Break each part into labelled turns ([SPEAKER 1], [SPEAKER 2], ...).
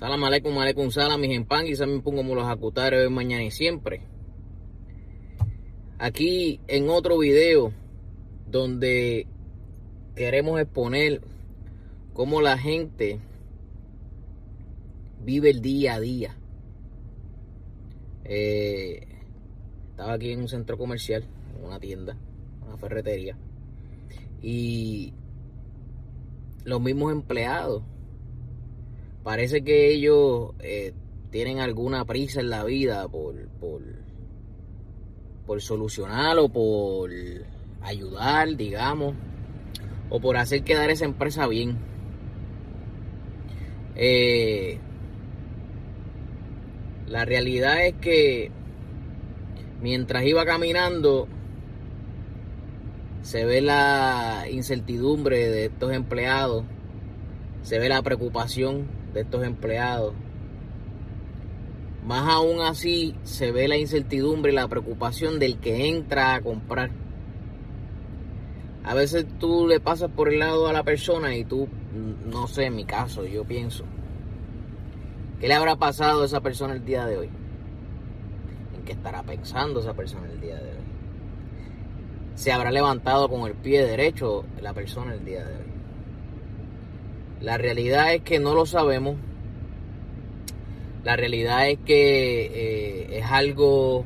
[SPEAKER 1] Salam aleikum, aleikum salam, mis quizás me pongo los acutares hoy, mañana y siempre. Aquí en otro video donde queremos exponer cómo la gente vive el día a día. Eh, estaba aquí en un centro comercial, en una tienda, una ferretería, y los mismos empleados parece que ellos eh, tienen alguna prisa en la vida por, por, por solucionar o por ayudar, digamos, o por hacer quedar esa empresa bien. Eh, la realidad es que mientras iba caminando, se ve la incertidumbre de estos empleados, se ve la preocupación de estos empleados. Más aún así se ve la incertidumbre y la preocupación del que entra a comprar. A veces tú le pasas por el lado a la persona y tú, no sé, en mi caso, yo pienso, ¿qué le habrá pasado a esa persona el día de hoy? ¿En qué estará pensando esa persona el día de hoy? ¿Se habrá levantado con el pie derecho la persona el día de hoy? La realidad es que no lo sabemos. La realidad es que eh, es algo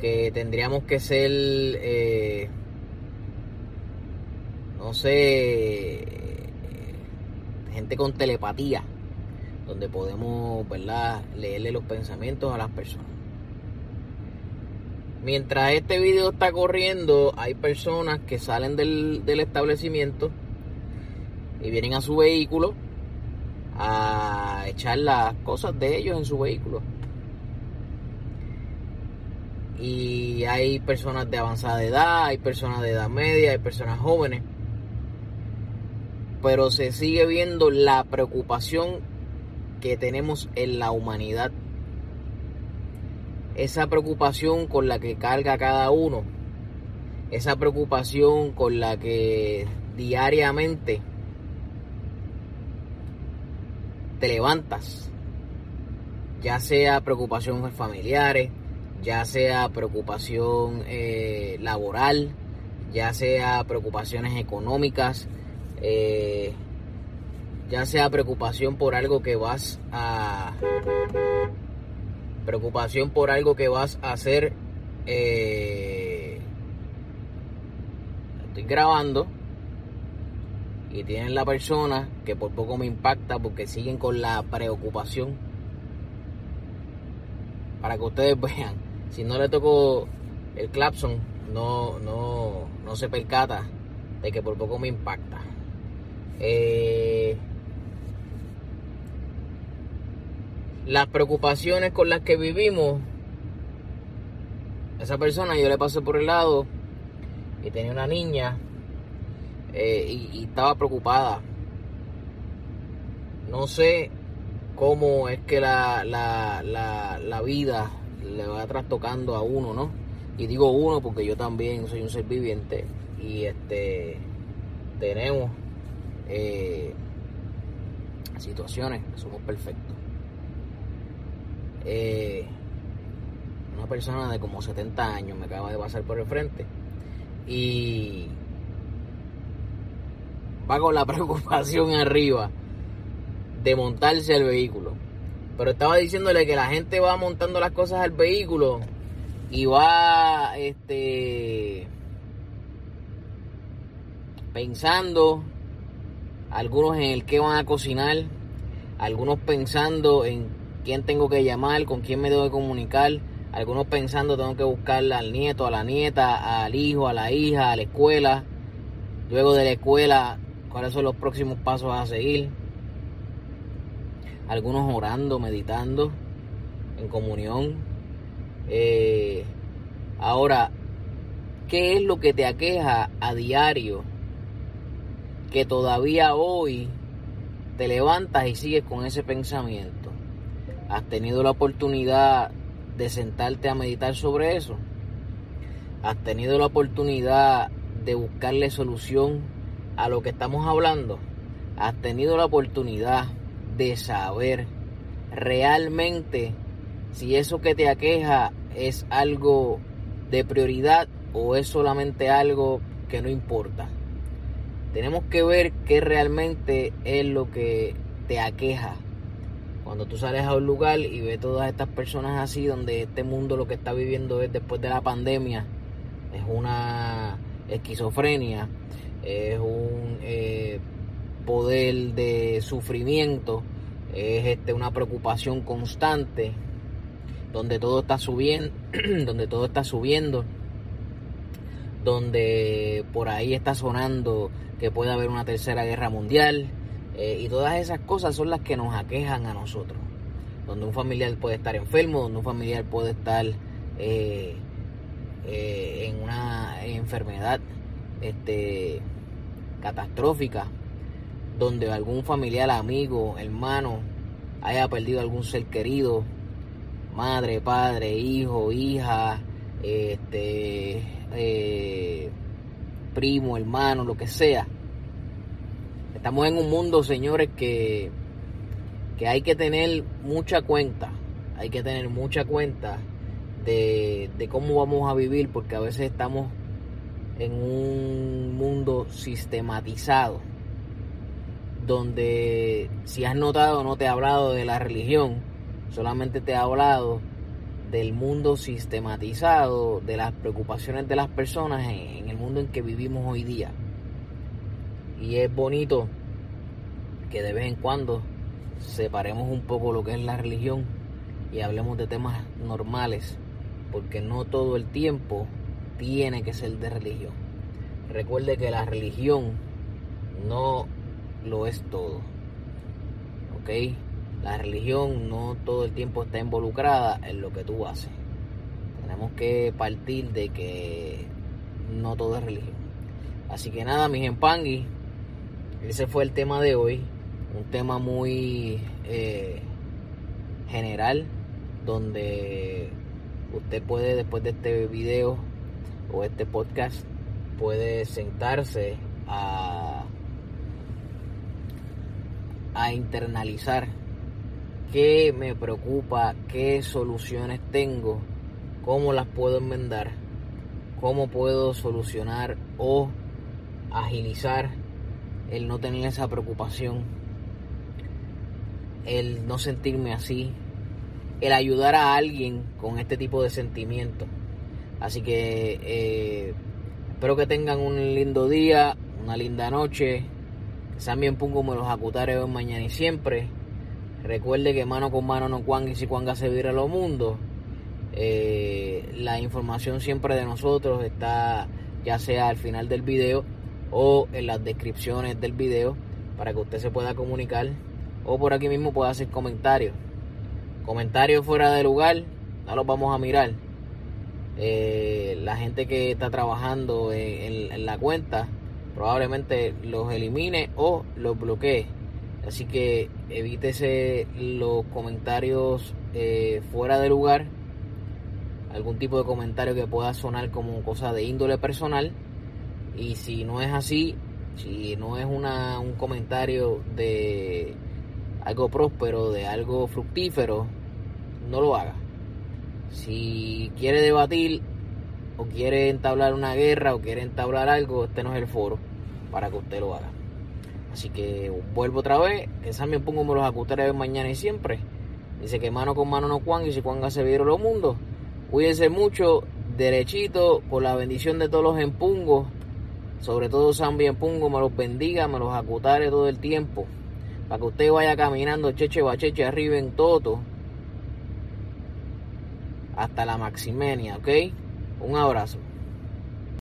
[SPEAKER 1] que tendríamos que ser, eh, no sé, gente con telepatía, donde podemos, ¿verdad?, leerle los pensamientos a las personas. Mientras este video está corriendo, hay personas que salen del, del establecimiento y vienen a su vehículo a echar las cosas de ellos en su vehículo. Y hay personas de avanzada edad, hay personas de edad media, hay personas jóvenes. Pero se sigue viendo la preocupación que tenemos en la humanidad. Esa preocupación con la que carga cada uno. Esa preocupación con la que diariamente te levantas, ya sea preocupación familiares, ya sea preocupación eh, laboral, ya sea preocupaciones económicas, eh, ya sea preocupación por algo que vas a preocupación por algo que vas a hacer eh, estoy grabando y tienen la persona que por poco me impacta porque siguen con la preocupación. Para que ustedes vean si no le toco el clapson no no no se percata de que por poco me impacta. Eh, las preocupaciones con las que vivimos esa persona yo le pasé por el lado y tenía una niña eh, y, estaba preocupada. No sé cómo es que la, la, la, la, vida le va trastocando a uno, ¿no? Y digo uno porque yo también soy un ser viviente y este tenemos eh, situaciones que somos perfectos. Eh, una persona de como 70 años me acaba de pasar por el frente y va con la preocupación arriba de montarse al vehículo. Pero estaba diciéndole que la gente va montando las cosas al vehículo y va este pensando algunos en el que van a cocinar, algunos pensando en quién tengo que llamar, con quién me debo de comunicar, algunos pensando tengo que buscar al nieto, a la nieta, al hijo, a la hija, a la escuela. Luego de la escuela cuáles son los próximos pasos a seguir. Algunos orando, meditando, en comunión. Eh, ahora, ¿qué es lo que te aqueja a diario? Que todavía hoy te levantas y sigues con ese pensamiento. ¿Has tenido la oportunidad de sentarte a meditar sobre eso? ¿Has tenido la oportunidad de buscarle solución a lo que estamos hablando, has tenido la oportunidad de saber realmente si eso que te aqueja es algo de prioridad o es solamente algo que no importa. Tenemos que ver qué realmente es lo que te aqueja. Cuando tú sales a un lugar y ves todas estas personas así, donde este mundo lo que está viviendo es después de la pandemia, es una esquizofrenia, es un eh, poder de sufrimiento, es este, una preocupación constante, donde todo está subiendo, donde todo está subiendo, donde por ahí está sonando que puede haber una tercera guerra mundial, eh, y todas esas cosas son las que nos aquejan a nosotros. Donde un familiar puede estar enfermo, donde un familiar puede estar eh, en una enfermedad este, catastrófica, donde algún familiar, amigo, hermano haya perdido algún ser querido, madre, padre, hijo, hija, este, primo, hermano, lo que sea Estamos en un mundo, señores, que, que hay que tener mucha cuenta. Hay que tener mucha cuenta de, de cómo vamos a vivir, porque a veces estamos en un mundo sistematizado, donde si has notado no te he hablado de la religión, solamente te he hablado del mundo sistematizado, de las preocupaciones de las personas en, el mundo en que vivimos hoy día. Y es bonito que de vez en cuando separemos un poco lo que es la religión y hablemos de temas normales, porque no todo el tiempo tiene que ser de religión. Recuerde que la religión no lo es todo. ¿Ok? La religión no todo el tiempo está involucrada en lo que tú haces. Tenemos que partir de que no todo es religión. Así que nada, mis empangui, ese fue el tema de hoy. Un tema muy eh, general donde usted puede después de este video o este podcast puede sentarse a, a internalizar qué me preocupa, qué soluciones tengo, cómo las puedo enmendar, cómo puedo solucionar o agilizar el no tener esa preocupación, el no sentirme así, el ayudar a alguien con este tipo de sentimientos. Así que eh, espero que tengan un lindo día, una linda noche. Que sean bien me los acutare mañana y siempre. Recuerde que mano con mano no cuanga y si cuanga se vira lo mundo. Eh, la información siempre de nosotros está ya sea al final del video o en las descripciones del video para que usted se pueda comunicar o por aquí mismo pueda hacer comentarios. Comentarios fuera de lugar, no los vamos a mirar. Eh, la gente que está trabajando en, la cuenta probablemente los elimine o los bloquee. Así que evítese los comentarios eh, fuera de lugar, algún tipo de comentario que pueda sonar como cosa de índole personal y si no es así, si no es una, un comentario de algo próspero, de algo fructífero, no lo haga. Si quiere debatir o quiere entablar una guerra o quiere entablar algo, este no es el foro para que usted lo haga. Así que vuelvo otra vez, que también pongo me los acutaré mañana y siempre. Dice que mano con mano no cuan y si cuanga se vieron los mundos. Cuídense mucho, derechito, por la bendición de todos los empungos sobre todo San Pungo me los bendiga, me los acutare todo el tiempo. Para que usted vaya caminando cheche bacheche arriba en Toto. Hasta la Maximenia, ¿ok? Un abrazo.